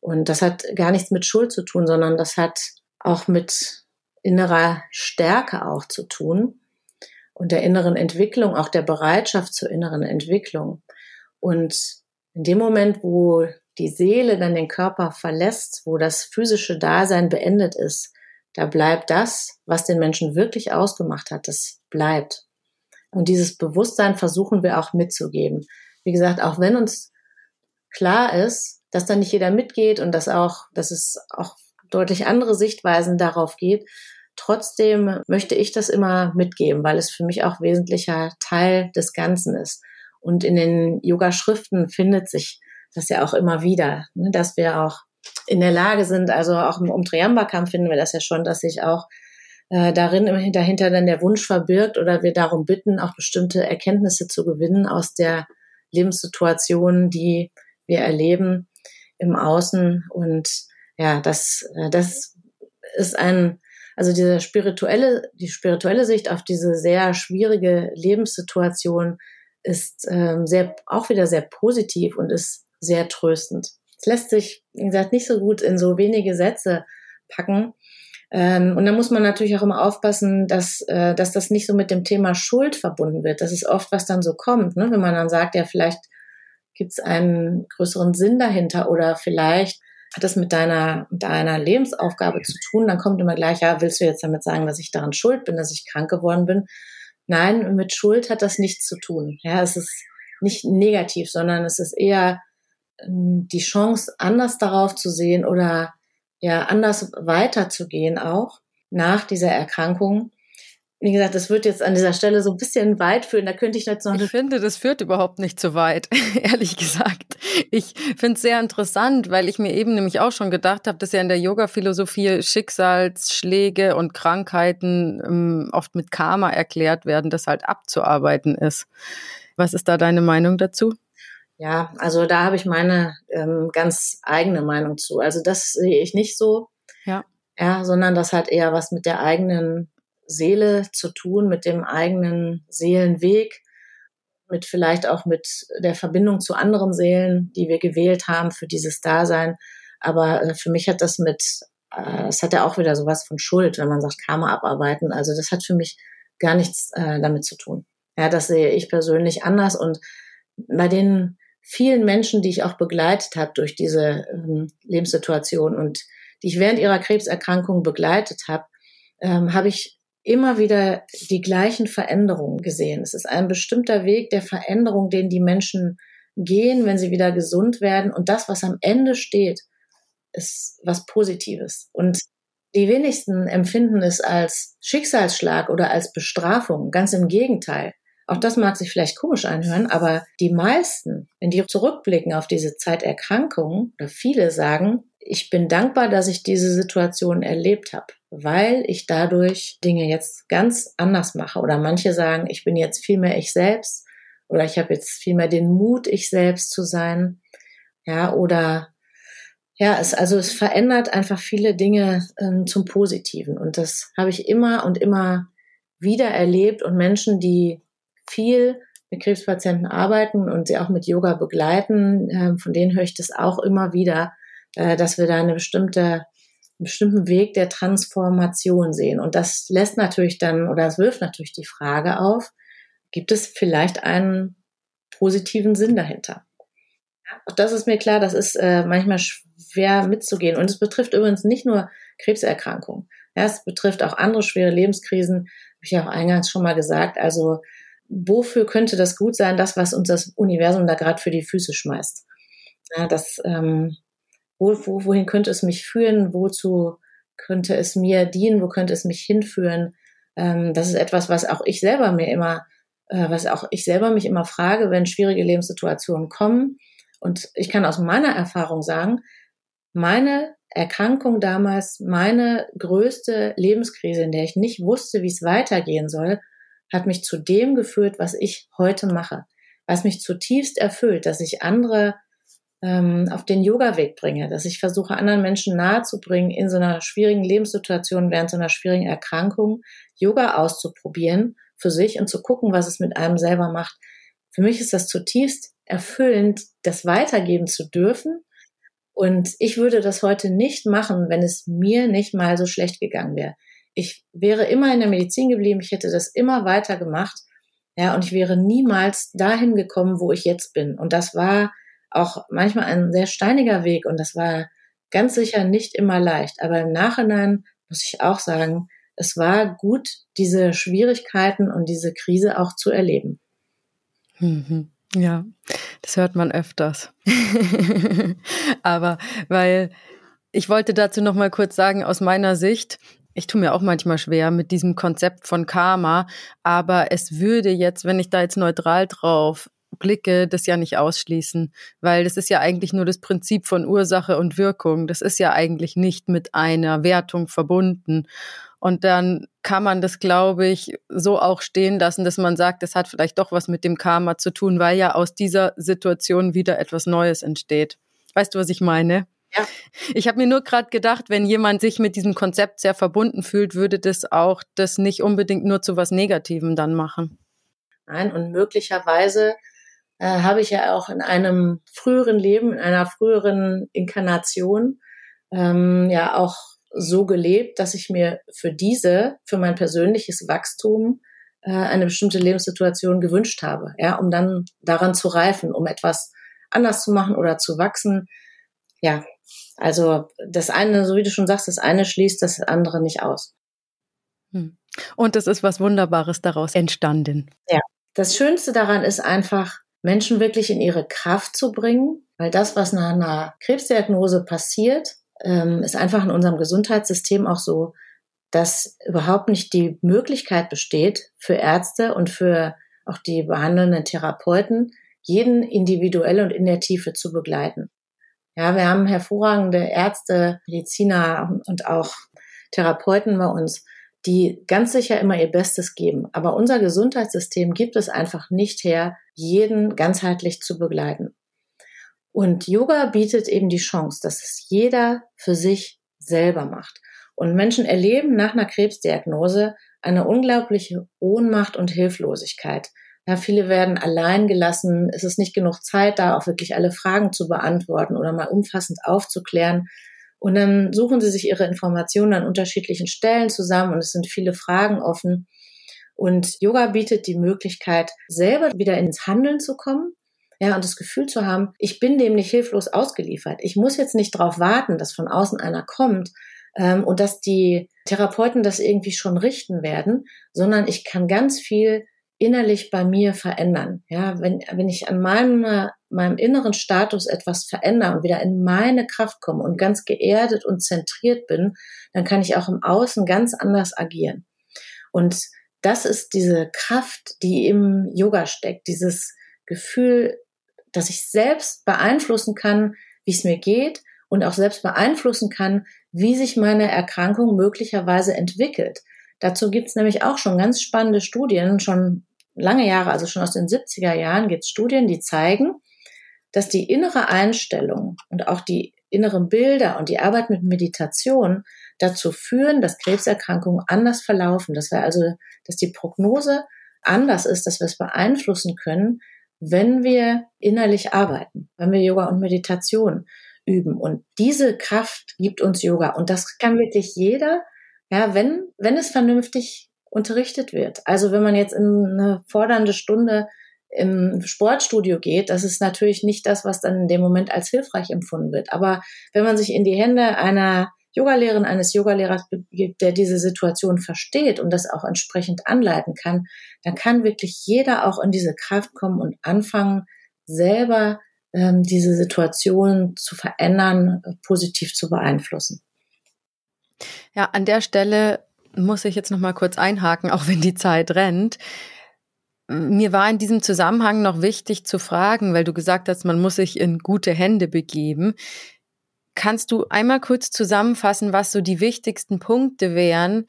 und das hat gar nichts mit Schuld zu tun, sondern das hat auch mit innerer Stärke auch zu tun und der inneren Entwicklung, auch der Bereitschaft zur inneren Entwicklung. Und in dem Moment, wo die Seele dann den Körper verlässt, wo das physische Dasein beendet ist, da bleibt das, was den Menschen wirklich ausgemacht hat, das bleibt. Und dieses Bewusstsein versuchen wir auch mitzugeben. Wie gesagt, auch wenn uns klar ist, dass da nicht jeder mitgeht und dass auch, dass es auch deutlich andere Sichtweisen darauf geht, Trotzdem möchte ich das immer mitgeben, weil es für mich auch wesentlicher Teil des Ganzen ist. Und in den Yoga-Schriften findet sich das ja auch immer wieder, ne, dass wir auch in der Lage sind, also auch im Umtriamba-Kampf finden wir das ja schon, dass sich auch äh, darin dahinter dann der Wunsch verbirgt oder wir darum bitten, auch bestimmte Erkenntnisse zu gewinnen aus der Lebenssituation, die wir erleben im Außen. Und ja, das, äh, das ist ein also diese spirituelle, die spirituelle Sicht auf diese sehr schwierige Lebenssituation ist ähm, sehr, auch wieder sehr positiv und ist sehr tröstend. Es lässt sich, wie gesagt, nicht so gut in so wenige Sätze packen. Ähm, und da muss man natürlich auch immer aufpassen, dass, äh, dass das nicht so mit dem Thema Schuld verbunden wird. Das ist oft, was dann so kommt, ne? wenn man dann sagt, ja, vielleicht gibt es einen größeren Sinn dahinter oder vielleicht hat das mit deiner, mit deiner Lebensaufgabe zu tun, dann kommt immer gleich, ja, willst du jetzt damit sagen, dass ich daran schuld bin, dass ich krank geworden bin? Nein, mit Schuld hat das nichts zu tun. Ja, es ist nicht negativ, sondern es ist eher die Chance, anders darauf zu sehen oder ja, anders weiterzugehen auch nach dieser Erkrankung wie gesagt, das wird jetzt an dieser Stelle so ein bisschen weit führen. Da könnte ich jetzt noch. Ich finde, das führt überhaupt nicht so weit, (laughs) ehrlich gesagt. Ich finde es sehr interessant, weil ich mir eben nämlich auch schon gedacht habe, dass ja in der Yoga-Philosophie Schicksalsschläge und Krankheiten ähm, oft mit Karma erklärt werden, das halt abzuarbeiten ist. Was ist da deine Meinung dazu? Ja, also da habe ich meine ähm, ganz eigene Meinung zu. Also das sehe ich nicht so. Ja. Ja, sondern das hat eher was mit der eigenen Seele zu tun, mit dem eigenen Seelenweg, mit vielleicht auch mit der Verbindung zu anderen Seelen, die wir gewählt haben für dieses Dasein. Aber äh, für mich hat das mit, äh, es hat ja auch wieder sowas von Schuld, wenn man sagt Karma abarbeiten. Also das hat für mich gar nichts äh, damit zu tun. Ja, das sehe ich persönlich anders und bei den vielen Menschen, die ich auch begleitet habe durch diese ähm, Lebenssituation und die ich während ihrer Krebserkrankung begleitet habe, ähm, habe ich immer wieder die gleichen Veränderungen gesehen. Es ist ein bestimmter Weg der Veränderung, den die Menschen gehen, wenn sie wieder gesund werden. Und das, was am Ende steht, ist was Positives. Und die wenigsten empfinden es als Schicksalsschlag oder als Bestrafung. Ganz im Gegenteil. Auch das mag sich vielleicht komisch anhören, aber die meisten, wenn die zurückblicken auf diese Zeiterkrankung, oder viele sagen, ich bin dankbar, dass ich diese Situation erlebt habe, weil ich dadurch Dinge jetzt ganz anders mache. Oder manche sagen, ich bin jetzt viel mehr ich selbst oder ich habe jetzt viel mehr den Mut, ich selbst zu sein. Ja, oder ja, es, also es verändert einfach viele Dinge ähm, zum Positiven. Und das habe ich immer und immer wieder erlebt. Und Menschen, die viel mit Krebspatienten arbeiten und sie auch mit Yoga begleiten, äh, von denen höre ich das auch immer wieder, äh, dass wir da eine bestimmte, einen bestimmten Weg der Transformation sehen. Und das lässt natürlich dann, oder es wirft natürlich die Frage auf, gibt es vielleicht einen positiven Sinn dahinter? Auch das ist mir klar, das ist äh, manchmal schwer mitzugehen. Und es betrifft übrigens nicht nur Krebserkrankungen. Ja, es betrifft auch andere schwere Lebenskrisen, habe ich ja auch eingangs schon mal gesagt. Also wofür könnte das gut sein, das, was uns das Universum da gerade für die Füße schmeißt? Ja, das, ähm, wo, wo, wohin könnte es mich führen? Wozu könnte es mir dienen? Wo könnte es mich hinführen? Ähm, das ist etwas, was auch ich selber mir immer, äh, was auch ich selber mich immer frage, wenn schwierige Lebenssituationen kommen. Und ich kann aus meiner Erfahrung sagen, meine Erkrankung damals, meine größte Lebenskrise, in der ich nicht wusste, wie es weitergehen soll, hat mich zu dem geführt, was ich heute mache, was mich zutiefst erfüllt, dass ich andere ähm, auf den Yoga-Weg bringe, dass ich versuche, anderen Menschen nahezubringen, in so einer schwierigen Lebenssituation, während so einer schwierigen Erkrankung, Yoga auszuprobieren für sich und zu gucken, was es mit einem selber macht. Für mich ist das zutiefst erfüllend, das weitergeben zu dürfen. Und ich würde das heute nicht machen, wenn es mir nicht mal so schlecht gegangen wäre. Ich wäre immer in der Medizin geblieben, ich hätte das immer weiter gemacht. Ja, und ich wäre niemals dahin gekommen, wo ich jetzt bin. Und das war auch manchmal ein sehr steiniger Weg und das war ganz sicher nicht immer leicht. Aber im Nachhinein muss ich auch sagen, es war gut, diese Schwierigkeiten und diese Krise auch zu erleben. Mhm. Ja, das hört man öfters. (laughs) Aber weil ich wollte dazu noch mal kurz sagen, aus meiner Sicht, ich tue mir auch manchmal schwer mit diesem Konzept von Karma, aber es würde jetzt, wenn ich da jetzt neutral drauf blicke, das ja nicht ausschließen, weil das ist ja eigentlich nur das Prinzip von Ursache und Wirkung. Das ist ja eigentlich nicht mit einer Wertung verbunden. Und dann kann man das, glaube ich, so auch stehen lassen, dass man sagt, das hat vielleicht doch was mit dem Karma zu tun, weil ja aus dieser Situation wieder etwas Neues entsteht. Weißt du, was ich meine? Ja. Ich habe mir nur gerade gedacht, wenn jemand sich mit diesem Konzept sehr verbunden fühlt, würde das auch das nicht unbedingt nur zu was Negativem dann machen. Nein, und möglicherweise äh, habe ich ja auch in einem früheren Leben, in einer früheren Inkarnation, ähm, ja auch so gelebt, dass ich mir für diese, für mein persönliches Wachstum äh, eine bestimmte Lebenssituation gewünscht habe, ja, um dann daran zu reifen, um etwas anders zu machen oder zu wachsen. Ja, also das eine, so wie du schon sagst, das eine schließt das andere nicht aus. Hm. Und es ist was Wunderbares daraus entstanden. Ja, das Schönste daran ist einfach, Menschen wirklich in ihre Kraft zu bringen, weil das, was nach einer Krebsdiagnose passiert, ähm, ist einfach in unserem Gesundheitssystem auch so, dass überhaupt nicht die Möglichkeit besteht für Ärzte und für auch die behandelnden Therapeuten, jeden individuell und in der Tiefe zu begleiten. Ja, wir haben hervorragende Ärzte, Mediziner und auch Therapeuten bei uns, die ganz sicher immer ihr Bestes geben. Aber unser Gesundheitssystem gibt es einfach nicht her, jeden ganzheitlich zu begleiten. Und Yoga bietet eben die Chance, dass es jeder für sich selber macht. Und Menschen erleben nach einer Krebsdiagnose eine unglaubliche Ohnmacht und Hilflosigkeit. Ja, viele werden allein gelassen. Es ist nicht genug Zeit da, auch wirklich alle Fragen zu beantworten oder mal umfassend aufzuklären. Und dann suchen sie sich ihre Informationen an unterschiedlichen Stellen zusammen und es sind viele Fragen offen. Und Yoga bietet die Möglichkeit, selber wieder ins Handeln zu kommen ja, und das Gefühl zu haben, ich bin dem nicht hilflos ausgeliefert. Ich muss jetzt nicht darauf warten, dass von außen einer kommt ähm, und dass die Therapeuten das irgendwie schon richten werden, sondern ich kann ganz viel innerlich bei mir verändern. Ja, wenn, wenn ich an meinem, meinem inneren Status etwas verändere und wieder in meine Kraft komme und ganz geerdet und zentriert bin, dann kann ich auch im Außen ganz anders agieren. Und das ist diese Kraft, die im Yoga steckt, dieses Gefühl, dass ich selbst beeinflussen kann, wie es mir geht und auch selbst beeinflussen kann, wie sich meine Erkrankung möglicherweise entwickelt. Dazu gibt es nämlich auch schon ganz spannende Studien, schon lange Jahre, also schon aus den 70er Jahren gibt es Studien, die zeigen, dass die innere Einstellung und auch die inneren Bilder und die Arbeit mit Meditation dazu führen, dass Krebserkrankungen anders verlaufen. Das wäre also, dass die Prognose anders ist, dass wir es beeinflussen können, wenn wir innerlich arbeiten, wenn wir Yoga und Meditation üben. Und diese Kraft gibt uns Yoga. Und das kann wirklich jeder, ja, wenn, wenn es vernünftig unterrichtet wird. Also wenn man jetzt in eine fordernde Stunde im Sportstudio geht, das ist natürlich nicht das, was dann in dem Moment als hilfreich empfunden wird. Aber wenn man sich in die Hände einer Yogalehrerin, eines Yogalehrers begibt, der diese Situation versteht und das auch entsprechend anleiten kann, dann kann wirklich jeder auch in diese Kraft kommen und anfangen, selber ähm, diese Situation zu verändern, positiv zu beeinflussen. Ja, an der Stelle muss ich jetzt noch mal kurz einhaken, auch wenn die Zeit rennt. Mir war in diesem Zusammenhang noch wichtig zu fragen, weil du gesagt hast, man muss sich in gute Hände begeben. Kannst du einmal kurz zusammenfassen, was so die wichtigsten Punkte wären,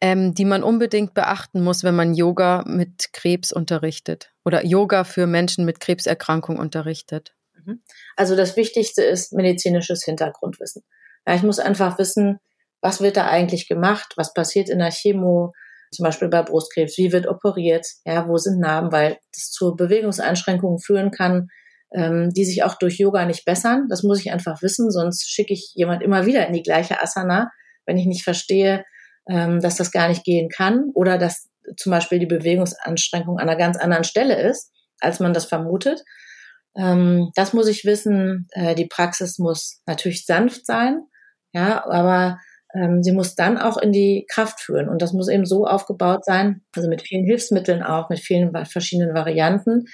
ähm, die man unbedingt beachten muss, wenn man Yoga mit Krebs unterrichtet oder Yoga für Menschen mit Krebserkrankung unterrichtet? Mhm. Also das Wichtigste ist medizinisches Hintergrundwissen. Ja, ich muss einfach wissen, was wird da eigentlich gemacht, was passiert in der Chemo, zum Beispiel bei Brustkrebs, wie wird operiert, ja, wo sind Narben, weil das zu Bewegungseinschränkungen führen kann, ähm, die sich auch durch Yoga nicht bessern. Das muss ich einfach wissen, sonst schicke ich jemand immer wieder in die gleiche Asana, wenn ich nicht verstehe, ähm, dass das gar nicht gehen kann oder dass zum Beispiel die Bewegungsanstrengung an einer ganz anderen Stelle ist, als man das vermutet. Ähm, das muss ich wissen. Äh, die Praxis muss natürlich sanft sein, ja, aber sie muss dann auch in die Kraft führen. Und das muss eben so aufgebaut sein, also mit vielen Hilfsmitteln auch, mit vielen verschiedenen Varianten,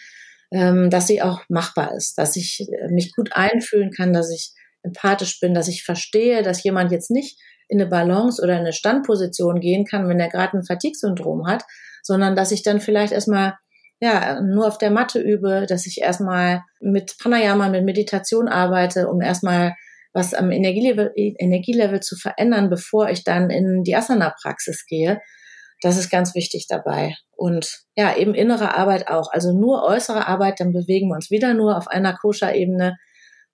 ähm, dass sie auch machbar ist, dass ich äh, mich gut einfühlen kann, dass ich empathisch bin, dass ich verstehe, dass jemand jetzt nicht in eine Balance oder in eine Standposition gehen kann, wenn er gerade ein Fatigue-Syndrom hat, sondern dass ich dann vielleicht erstmal ja, nur auf der Matte übe, dass ich erstmal mit Pranayama, mit Meditation arbeite, um erstmal was am Energielevel, Energielevel zu verändern, bevor ich dann in die Asana-Praxis gehe. Das ist ganz wichtig dabei. Und ja, eben innere Arbeit auch. Also nur äußere Arbeit, dann bewegen wir uns wieder nur auf einer Koscher-Ebene.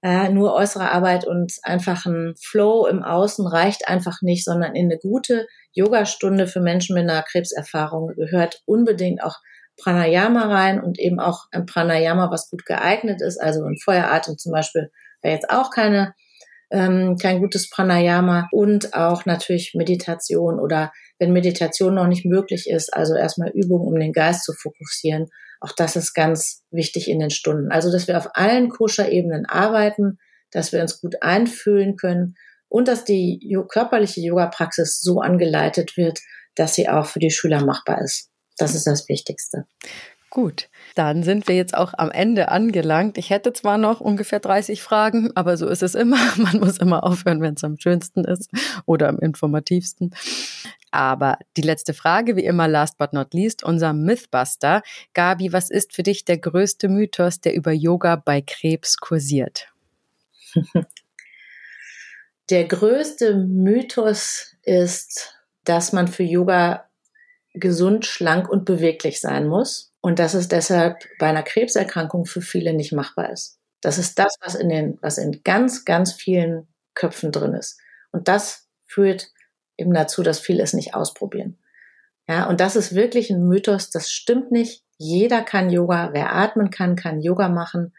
Äh, nur äußere Arbeit und einfach ein Flow im Außen reicht einfach nicht, sondern in eine gute Yogastunde für Menschen mit einer Krebserfahrung gehört unbedingt auch Pranayama rein und eben auch ein Pranayama, was gut geeignet ist. Also ein Feueratem zum Beispiel wäre jetzt auch keine ähm, kein gutes Pranayama und auch natürlich Meditation oder wenn Meditation noch nicht möglich ist, also erstmal Übungen, um den Geist zu fokussieren. Auch das ist ganz wichtig in den Stunden. Also, dass wir auf allen Koscher-Ebenen arbeiten, dass wir uns gut einfühlen können und dass die körperliche Yoga-Praxis so angeleitet wird, dass sie auch für die Schüler machbar ist. Das ist das Wichtigste. Gut, dann sind wir jetzt auch am Ende angelangt. Ich hätte zwar noch ungefähr 30 Fragen, aber so ist es immer. (laughs) Man muss immer aufhören, wenn es am schönsten ist oder am informativsten. Aber die letzte Frage, wie immer, last but not least, unser Mythbuster. Gabi, was ist für dich der größte Mythos, der über Yoga bei Krebs kursiert? (laughs) Der größte Mythos ist, dass man für Yoga gesund, schlank und beweglich sein muss und dass es deshalb bei einer Krebserkrankung für viele nicht machbar ist. Das ist das, was in den, was in ganz, ganz vielen Köpfen drin ist. Und das führt eben dazu, dass viele es nicht ausprobieren. Ja, und das ist wirklich ein Mythos. Das stimmt nicht. Jeder kann Yoga. Wer atmen kann, kann Yoga machen.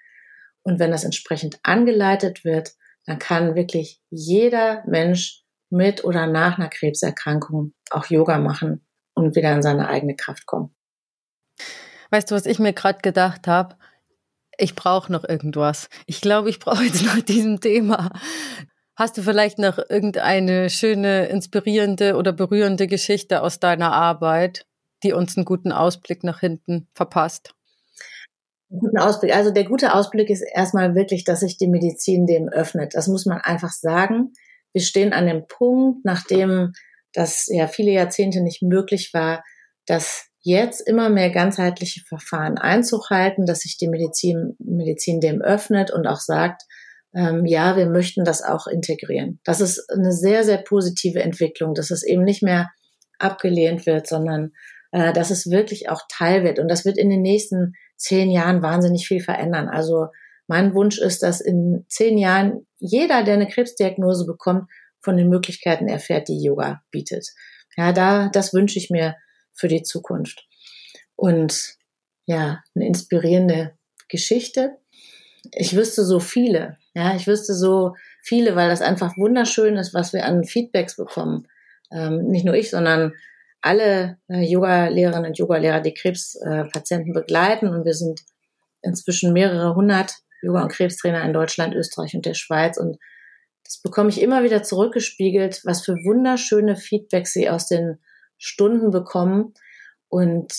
Und wenn das entsprechend angeleitet wird, dann kann wirklich jeder Mensch mit oder nach einer Krebserkrankung auch Yoga machen und wieder in seine eigene Kraft kommen. Weißt du, was ich mir gerade gedacht habe? Ich brauche noch irgendwas. Ich glaube, ich brauche jetzt nach (laughs) diesem Thema. Hast du vielleicht noch irgendeine schöne, inspirierende oder berührende Geschichte aus deiner Arbeit, die uns einen guten Ausblick nach hinten verpasst? Guten Ausblick. Also der gute Ausblick ist erstmal wirklich, dass sich die Medizin dem öffnet. Das muss man einfach sagen. Wir stehen an dem Punkt, nachdem das ja viele Jahrzehnte nicht möglich war, dass jetzt immer mehr ganzheitliche Verfahren Einzug halten, dass sich die Medizin, Medizin dem öffnet und auch sagt, ähm, ja, wir möchten das auch integrieren. Das ist eine sehr, sehr positive Entwicklung, dass es eben nicht mehr abgelehnt wird, sondern äh, dass es wirklich auch Teil wird. Und das wird in den nächsten zehn Jahren wahnsinnig viel verändern. Also mein Wunsch ist, dass in zehn Jahren jeder, der eine Krebsdiagnose bekommt, von den Möglichkeiten erfährt, die Yoga bietet. Ja, da, das wünsche ich mir für die Zukunft. Und ja, eine inspirierende Geschichte. Ich wüsste so viele. Ja, ich wüsste so viele, weil das einfach wunderschön ist, was wir an Feedbacks bekommen. Ähm, nicht nur ich, sondern alle äh, Yoga-Lehrerinnen und Yoga-Lehrer, die Krebspatienten äh, begleiten. Und wir sind inzwischen mehrere hundert Yoga- und Krebstrainer in Deutschland, Österreich und der Schweiz. Und das bekomme ich immer wieder zurückgespiegelt, was für wunderschöne Feedbacks sie aus den Stunden bekommen. Und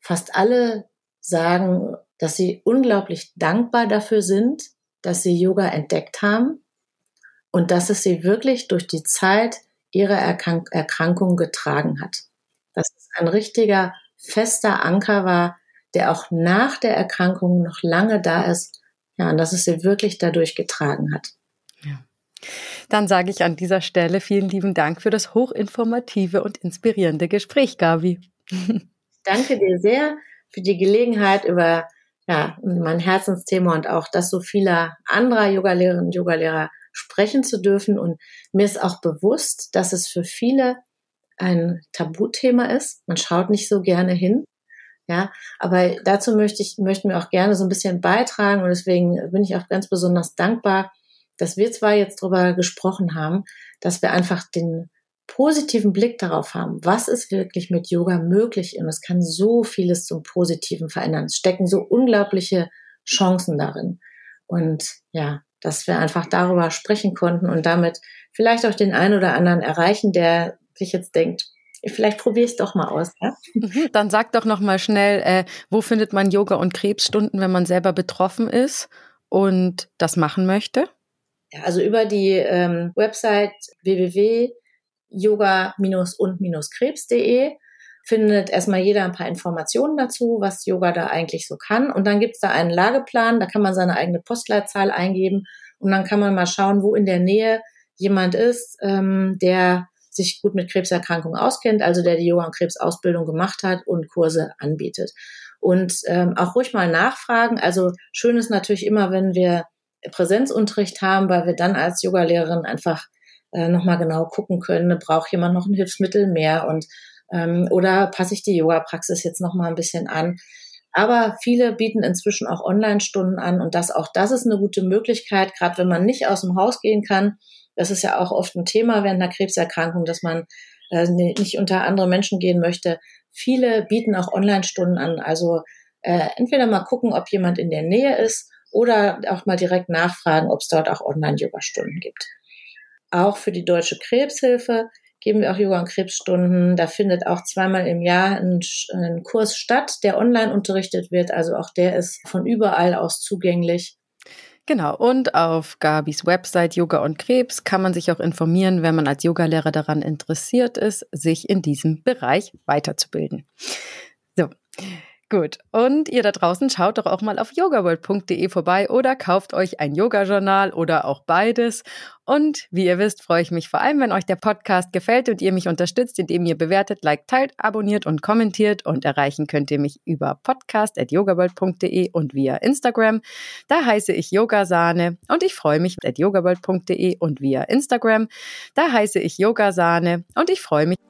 fast alle sagen, dass sie unglaublich dankbar dafür sind, dass sie Yoga entdeckt haben und dass es sie wirklich durch die Zeit ihrer Erkrank Erkrankung getragen hat. Dass es ein richtiger fester Anker war, der auch nach der Erkrankung noch lange da ist. Ja, und dass es sie wirklich dadurch getragen hat. Ja. Dann sage ich an dieser Stelle vielen lieben Dank für das hochinformative und inspirierende Gespräch, Gabi. Danke dir sehr für die Gelegenheit, über ja, mein Herzensthema und auch das so vieler anderer Yogalehrerinnen und Yogalehrer sprechen zu dürfen. Und mir ist auch bewusst, dass es für viele ein Tabuthema ist. Man schaut nicht so gerne hin. Ja, aber dazu möchte ich, möchten wir auch gerne so ein bisschen beitragen und deswegen bin ich auch ganz besonders dankbar, dass wir zwar jetzt darüber gesprochen haben, dass wir einfach den positiven Blick darauf haben, was ist wirklich mit Yoga möglich und es kann so vieles zum Positiven verändern. Es stecken so unglaubliche Chancen darin. Und ja, dass wir einfach darüber sprechen konnten und damit vielleicht auch den einen oder anderen erreichen, der sich jetzt denkt, vielleicht probiere ich es doch mal aus. Ja? Mhm, dann sag doch noch mal schnell, äh, wo findet man Yoga und Krebsstunden, wenn man selber betroffen ist und das machen möchte? Ja, also über die ähm, Website www.yoga-und-krebs.de findet erstmal jeder ein paar Informationen dazu, was Yoga da eigentlich so kann. Und dann gibt's da einen Lageplan, da kann man seine eigene Postleitzahl eingeben und dann kann man mal schauen, wo in der Nähe jemand ist, ähm, der sich gut mit Krebserkrankungen auskennt, also der die Yoga- und Krebsausbildung gemacht hat und Kurse anbietet. Und ähm, auch ruhig mal nachfragen. Also schön ist natürlich immer, wenn wir Präsenzunterricht haben, weil wir dann als Yogalehrerin einfach äh, nochmal genau gucken können, braucht jemand noch ein Hilfsmittel mehr und ähm, oder passe ich die Yoga-Praxis jetzt noch mal ein bisschen an. Aber viele bieten inzwischen auch Online-Stunden an und das auch das ist eine gute Möglichkeit, gerade wenn man nicht aus dem Haus gehen kann. Das ist ja auch oft ein Thema während einer Krebserkrankung, dass man äh, nicht unter andere Menschen gehen möchte. Viele bieten auch Online-Stunden an. Also äh, entweder mal gucken, ob jemand in der Nähe ist oder auch mal direkt nachfragen, ob es dort auch Online-Yoga-Stunden gibt. Auch für die Deutsche Krebshilfe geben wir auch Yoga- und Krebsstunden. Da findet auch zweimal im Jahr ein, ein Kurs statt, der online unterrichtet wird. Also auch der ist von überall aus zugänglich. Genau, und auf Gabis Website Yoga und Krebs kann man sich auch informieren, wenn man als Yogalehrer daran interessiert ist, sich in diesem Bereich weiterzubilden. So. Gut. Und ihr da draußen schaut doch auch mal auf yogaworld.de vorbei oder kauft euch ein Yoga-Journal oder auch beides. Und wie ihr wisst, freue ich mich vor allem, wenn euch der Podcast gefällt und ihr mich unterstützt, indem ihr bewertet, liked, teilt, abonniert und kommentiert. Und erreichen könnt ihr mich über podcast.yogaworld.de und via Instagram. Da heiße ich Yogasahne und ich freue mich at yogaworld.de und via Instagram. Da heiße ich Yogasahne und ich freue mich.